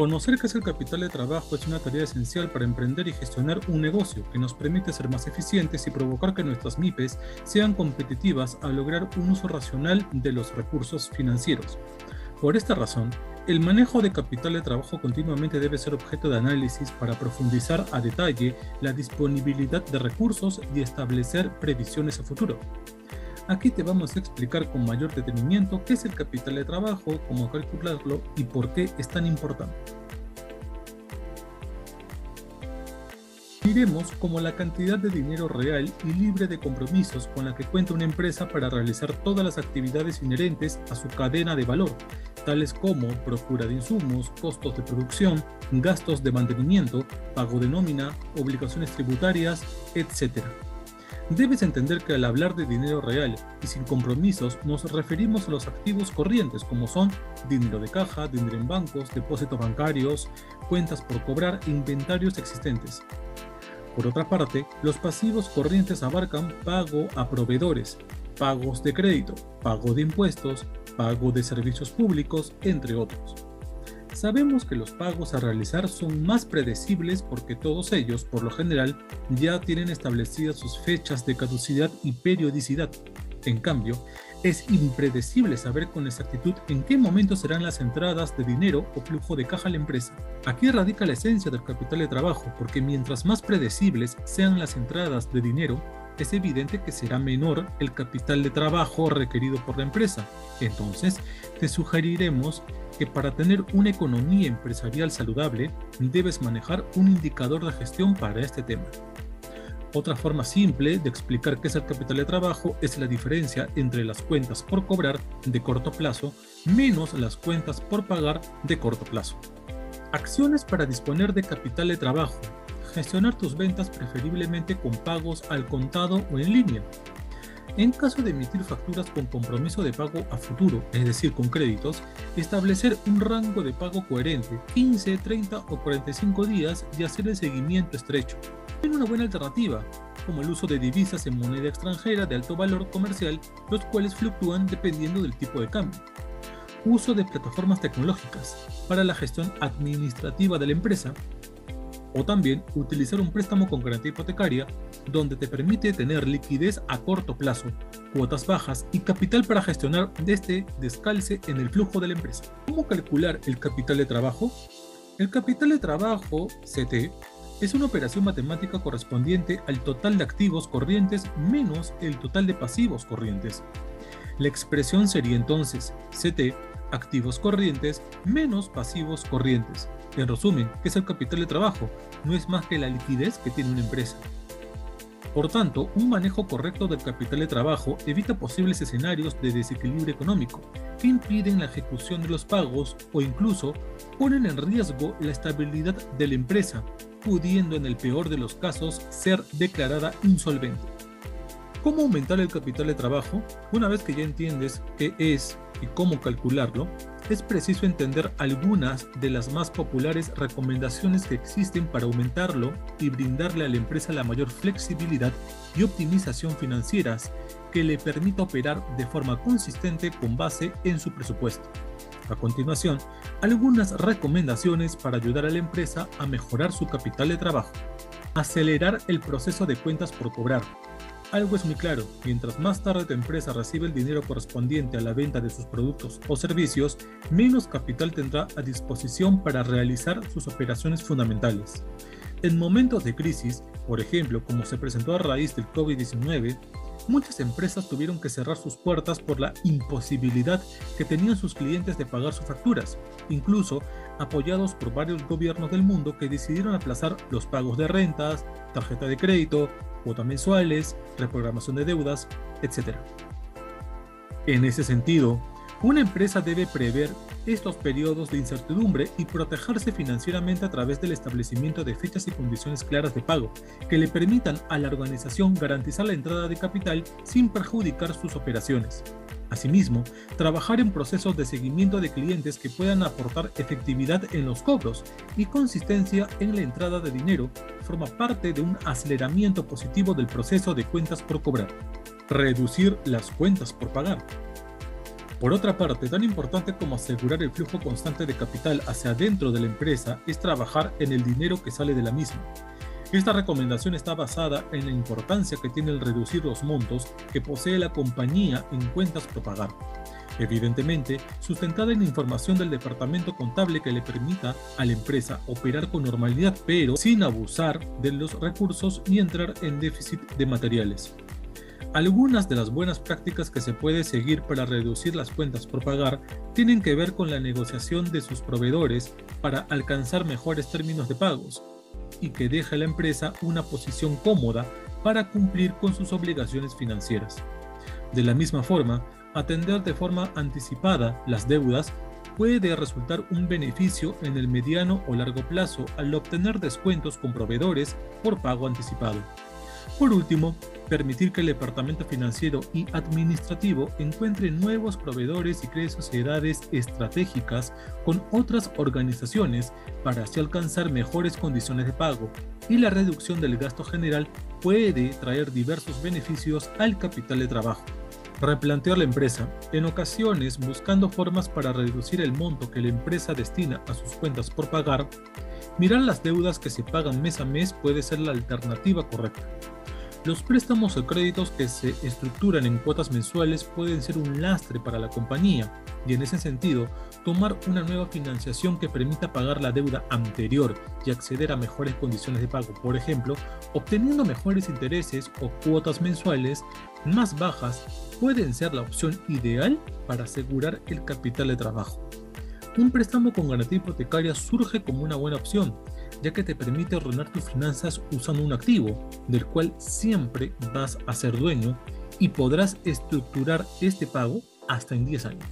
Conocer qué es el capital de trabajo es una tarea esencial para emprender y gestionar un negocio que nos permite ser más eficientes y provocar que nuestras MIPES sean competitivas al lograr un uso racional de los recursos financieros. Por esta razón, el manejo de capital de trabajo continuamente debe ser objeto de análisis para profundizar a detalle la disponibilidad de recursos y establecer previsiones a futuro. Aquí te vamos a explicar con mayor detenimiento qué es el capital de trabajo, cómo calcularlo y por qué es tan importante. Miremos como la cantidad de dinero real y libre de compromisos con la que cuenta una empresa para realizar todas las actividades inherentes a su cadena de valor, tales como procura de insumos, costos de producción, gastos de mantenimiento, pago de nómina, obligaciones tributarias, etc. Debes entender que al hablar de dinero real y sin compromisos nos referimos a los activos corrientes como son dinero de caja, dinero en bancos, depósitos bancarios, cuentas por cobrar inventarios existentes. Por otra parte, los pasivos corrientes abarcan pago a proveedores, pagos de crédito, pago de impuestos, pago de servicios públicos, entre otros. Sabemos que los pagos a realizar son más predecibles porque todos ellos, por lo general, ya tienen establecidas sus fechas de caducidad y periodicidad. En cambio, es impredecible saber con exactitud en qué momento serán las entradas de dinero o flujo de caja a la empresa. Aquí radica la esencia del capital de trabajo, porque mientras más predecibles sean las entradas de dinero, es evidente que será menor el capital de trabajo requerido por la empresa. Entonces, te sugeriremos que para tener una economía empresarial saludable, debes manejar un indicador de gestión para este tema. Otra forma simple de explicar qué es el capital de trabajo es la diferencia entre las cuentas por cobrar de corto plazo menos las cuentas por pagar de corto plazo. Acciones para disponer de capital de trabajo gestionar tus ventas preferiblemente con pagos al contado o en línea. En caso de emitir facturas con compromiso de pago a futuro, es decir, con créditos, establecer un rango de pago coherente, 15, 30 o 45 días y hacer el seguimiento estrecho. Es una buena alternativa, como el uso de divisas en moneda extranjera de alto valor comercial, los cuales fluctúan dependiendo del tipo de cambio. Uso de plataformas tecnológicas para la gestión administrativa de la empresa, o también utilizar un préstamo con garantía hipotecaria donde te permite tener liquidez a corto plazo, cuotas bajas y capital para gestionar este descalce en el flujo de la empresa. ¿Cómo calcular el capital de trabajo? El capital de trabajo, CT, es una operación matemática correspondiente al total de activos corrientes menos el total de pasivos corrientes. La expresión sería entonces CT, activos corrientes menos pasivos corrientes en resumen, ¿qué es el capital de trabajo? No es más que la liquidez que tiene una empresa. Por tanto, un manejo correcto del capital de trabajo evita posibles escenarios de desequilibrio económico que impiden la ejecución de los pagos o incluso ponen en riesgo la estabilidad de la empresa, pudiendo en el peor de los casos ser declarada insolvente. ¿Cómo aumentar el capital de trabajo? Una vez que ya entiendes qué es y cómo calcularlo, es preciso entender algunas de las más populares recomendaciones que existen para aumentarlo y brindarle a la empresa la mayor flexibilidad y optimización financieras que le permita operar de forma consistente con base en su presupuesto. A continuación, algunas recomendaciones para ayudar a la empresa a mejorar su capital de trabajo. Acelerar el proceso de cuentas por cobrar algo es muy claro, mientras más tarde tu empresa recibe el dinero correspondiente a la venta de sus productos o servicios, menos capital tendrá a disposición para realizar sus operaciones fundamentales. En momentos de crisis, por ejemplo, como se presentó a raíz del COVID-19, muchas empresas tuvieron que cerrar sus puertas por la imposibilidad que tenían sus clientes de pagar sus facturas, incluso apoyados por varios gobiernos del mundo que decidieron aplazar los pagos de rentas, tarjeta de crédito, cuotas mensuales, reprogramación de deudas, etc. En ese sentido, una empresa debe prever estos periodos de incertidumbre y protegerse financieramente a través del establecimiento de fechas y condiciones claras de pago que le permitan a la organización garantizar la entrada de capital sin perjudicar sus operaciones. Asimismo, trabajar en procesos de seguimiento de clientes que puedan aportar efectividad en los cobros y consistencia en la entrada de dinero forma parte de un aceleramiento positivo del proceso de cuentas por cobrar. Reducir las cuentas por pagar. Por otra parte, tan importante como asegurar el flujo constante de capital hacia adentro de la empresa es trabajar en el dinero que sale de la misma. Esta recomendación está basada en la importancia que tiene el reducir los montos que posee la compañía en cuentas por pagar. Evidentemente, sustentada en información del departamento contable que le permita a la empresa operar con normalidad, pero sin abusar de los recursos ni entrar en déficit de materiales. Algunas de las buenas prácticas que se puede seguir para reducir las cuentas por pagar tienen que ver con la negociación de sus proveedores para alcanzar mejores términos de pagos y que deje a la empresa una posición cómoda para cumplir con sus obligaciones financieras. De la misma forma, atender de forma anticipada las deudas puede resultar un beneficio en el mediano o largo plazo al obtener descuentos con proveedores por pago anticipado. Por último, permitir que el departamento financiero y administrativo encuentre nuevos proveedores y cree sociedades estratégicas con otras organizaciones para así alcanzar mejores condiciones de pago y la reducción del gasto general puede traer diversos beneficios al capital de trabajo. Replantear la empresa, en ocasiones buscando formas para reducir el monto que la empresa destina a sus cuentas por pagar, mirar las deudas que se pagan mes a mes puede ser la alternativa correcta. Los préstamos o créditos que se estructuran en cuotas mensuales pueden ser un lastre para la compañía y en ese sentido, tomar una nueva financiación que permita pagar la deuda anterior y acceder a mejores condiciones de pago, por ejemplo, obteniendo mejores intereses o cuotas mensuales más bajas, pueden ser la opción ideal para asegurar el capital de trabajo. Un préstamo con garantía hipotecaria surge como una buena opción, ya que te permite ordenar tus finanzas usando un activo, del cual siempre vas a ser dueño y podrás estructurar este pago hasta en 10 años.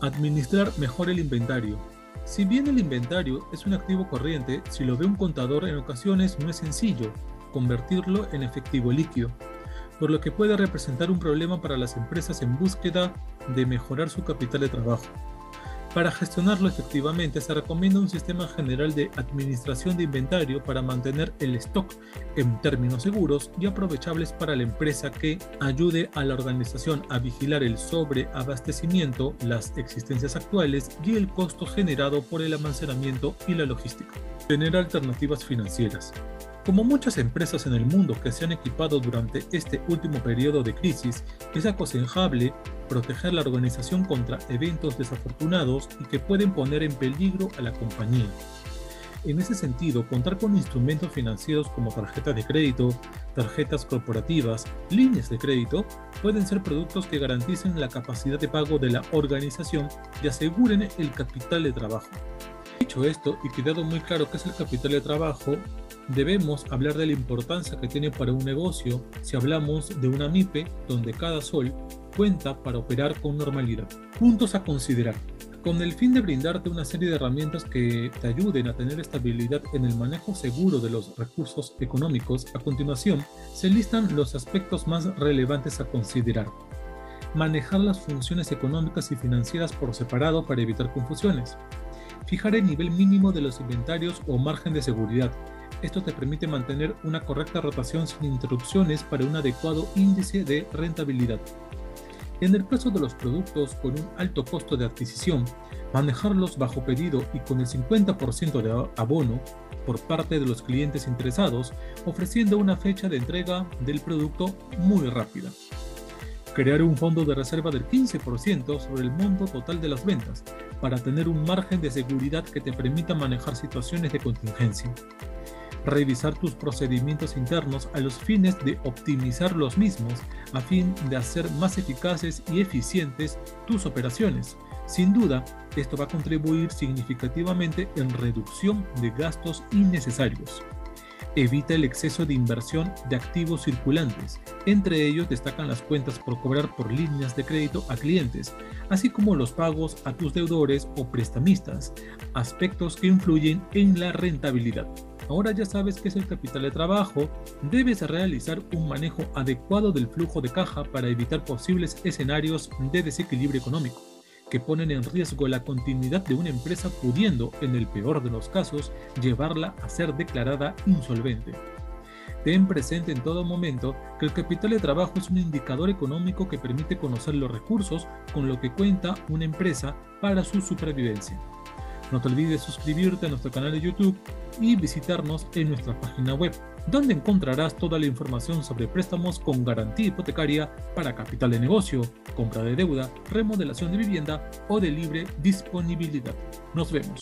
Administrar mejor el inventario. Si bien el inventario es un activo corriente, si lo ve un contador en ocasiones no es sencillo convertirlo en efectivo líquido, por lo que puede representar un problema para las empresas en búsqueda de mejorar su capital de trabajo. Para gestionarlo efectivamente se recomienda un sistema general de administración de inventario para mantener el stock en términos seguros y aprovechables para la empresa que ayude a la organización a vigilar el sobreabastecimiento, las existencias actuales y el costo generado por el almacenamiento y la logística. Tener alternativas financieras. Como muchas empresas en el mundo que se han equipado durante este último periodo de crisis, es aconsejable proteger la organización contra eventos desafortunados y que pueden poner en peligro a la compañía. En ese sentido, contar con instrumentos financieros como tarjetas de crédito, tarjetas corporativas, líneas de crédito, pueden ser productos que garanticen la capacidad de pago de la organización y aseguren el capital de trabajo. Dicho esto y quedado muy claro qué es el capital de trabajo, debemos hablar de la importancia que tiene para un negocio si hablamos de una MIPE donde cada sol cuenta para operar con normalidad. Puntos a considerar. Con el fin de brindarte una serie de herramientas que te ayuden a tener estabilidad en el manejo seguro de los recursos económicos, a continuación se listan los aspectos más relevantes a considerar. Manejar las funciones económicas y financieras por separado para evitar confusiones. Fijar el nivel mínimo de los inventarios o margen de seguridad, esto te permite mantener una correcta rotación sin interrupciones para un adecuado índice de rentabilidad. En el caso de los productos con un alto costo de adquisición, manejarlos bajo pedido y con el 50% de abono por parte de los clientes interesados, ofreciendo una fecha de entrega del producto muy rápida. Crear un fondo de reserva del 15% sobre el monto total de las ventas, para tener un margen de seguridad que te permita manejar situaciones de contingencia revisar tus procedimientos internos a los fines de optimizar los mismos a fin de hacer más eficaces y eficientes tus operaciones. Sin duda, esto va a contribuir significativamente en reducción de gastos innecesarios. Evita el exceso de inversión de activos circulantes. Entre ellos destacan las cuentas por cobrar por líneas de crédito a clientes, así como los pagos a tus deudores o prestamistas, aspectos que influyen en la rentabilidad. Ahora ya sabes qué es el capital de trabajo, debes realizar un manejo adecuado del flujo de caja para evitar posibles escenarios de desequilibrio económico que ponen en riesgo la continuidad de una empresa pudiendo, en el peor de los casos, llevarla a ser declarada insolvente. Ten presente en todo momento que el capital de trabajo es un indicador económico que permite conocer los recursos con lo que cuenta una empresa para su supervivencia. No te olvides suscribirte a nuestro canal de YouTube y visitarnos en nuestra página web, donde encontrarás toda la información sobre préstamos con garantía hipotecaria para capital de negocio, compra de deuda, remodelación de vivienda o de libre disponibilidad. Nos vemos.